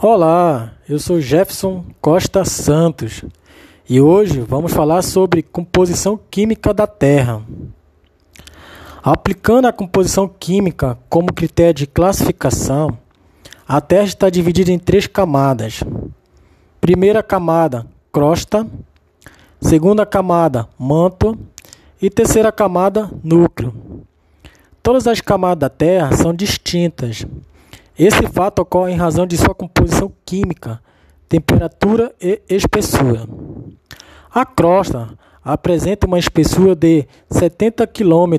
Olá, eu sou Jefferson Costa Santos e hoje vamos falar sobre composição química da Terra. Aplicando a composição química como critério de classificação, a Terra está dividida em três camadas. Primeira camada, crosta. Segunda camada, manto. E terceira camada, núcleo. Todas as camadas da Terra são distintas esse fato ocorre em razão de sua composição química, temperatura e espessura. A crosta apresenta uma espessura de 70 km,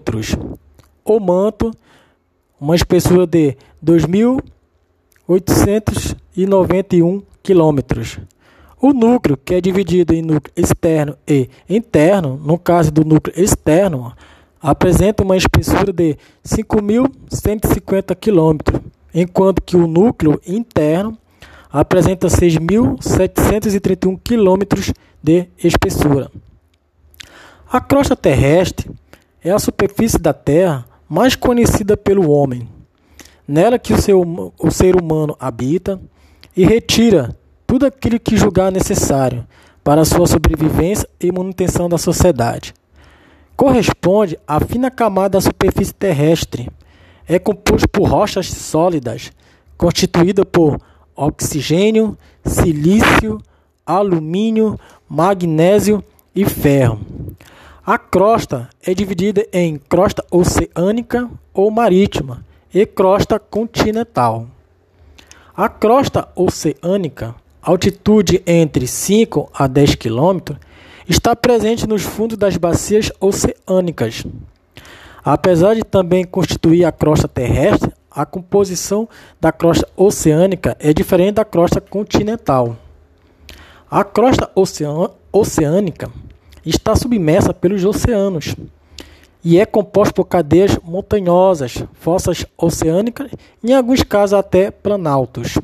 o manto uma espessura de 2.891 km. O núcleo, que é dividido em núcleo externo e interno, no caso do núcleo externo, apresenta uma espessura de 5.150 km enquanto que o núcleo interno apresenta 6.731 km de espessura. A crosta terrestre é a superfície da Terra mais conhecida pelo homem. Nela que o, seu, o ser humano habita e retira tudo aquilo que julgar necessário para a sua sobrevivência e manutenção da sociedade. Corresponde à fina camada da superfície terrestre, é composto por rochas sólidas, constituída por oxigênio, silício, alumínio, magnésio e ferro. A crosta é dividida em crosta oceânica ou marítima e crosta continental. A crosta oceânica, altitude entre 5 a 10 km, está presente nos fundos das bacias oceânicas. Apesar de também constituir a crosta terrestre, a composição da crosta oceânica é diferente da crosta continental. A crosta oceânica está submersa pelos oceanos e é composta por cadeias montanhosas, fossas oceânicas e, em alguns casos, até planaltos.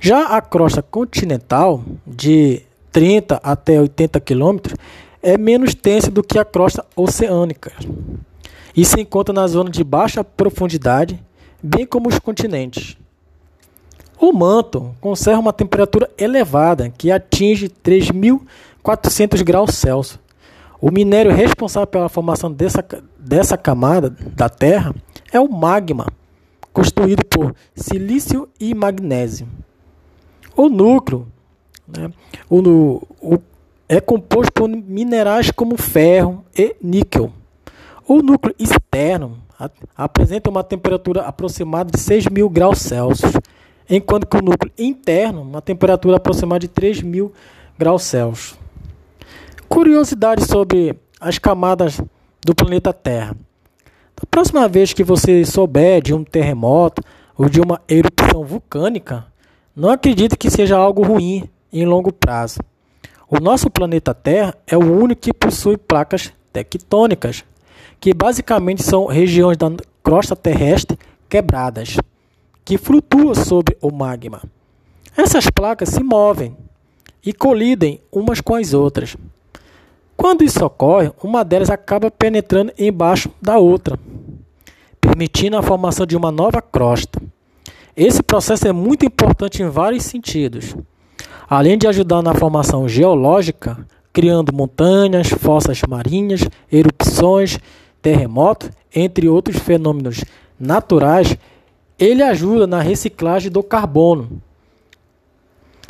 Já a crosta continental, de 30 até 80 km, é menos densa do que a crosta oceânica e se encontra na zona de baixa profundidade, bem como os continentes. O manto conserva uma temperatura elevada que atinge 3.400 graus Celsius. O minério responsável pela formação dessa, dessa camada da Terra é o magma, constituído por silício e magnésio. O núcleo né, o, o, é composto por minerais como ferro e níquel. O núcleo externo apresenta uma temperatura aproximada de 6.000 graus Celsius, enquanto que o núcleo interno, uma temperatura aproximada de 3.000 graus Celsius. Curiosidade sobre as camadas do planeta Terra. Da próxima vez que você souber de um terremoto ou de uma erupção vulcânica, não acredite que seja algo ruim em longo prazo. O nosso planeta Terra é o único que possui placas tectônicas que basicamente são regiões da crosta terrestre quebradas, que flutuam sobre o magma. Essas placas se movem e colidem umas com as outras. Quando isso ocorre, uma delas acaba penetrando embaixo da outra, permitindo a formação de uma nova crosta. Esse processo é muito importante em vários sentidos. Além de ajudar na formação geológica, criando montanhas, fossas marinhas, erupções terremoto, entre outros fenômenos naturais, ele ajuda na reciclagem do carbono.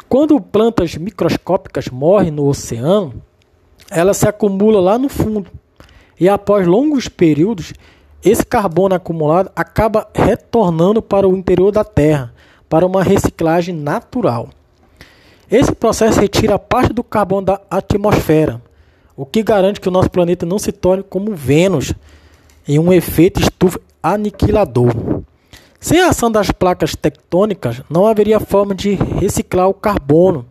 Quando plantas microscópicas morrem no oceano, ela se acumula lá no fundo. E após longos períodos, esse carbono acumulado acaba retornando para o interior da Terra, para uma reciclagem natural. Esse processo retira parte do carbono da atmosfera, o que garante que o nosso planeta não se torne como Vênus, em um efeito estufa aniquilador. Sem a ação das placas tectônicas, não haveria forma de reciclar o carbono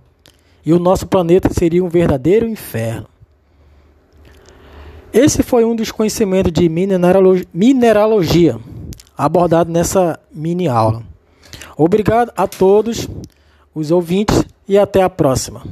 e o nosso planeta seria um verdadeiro inferno. Esse foi um dos conhecimentos de mineralogia abordado nessa mini aula. Obrigado a todos os ouvintes e até a próxima.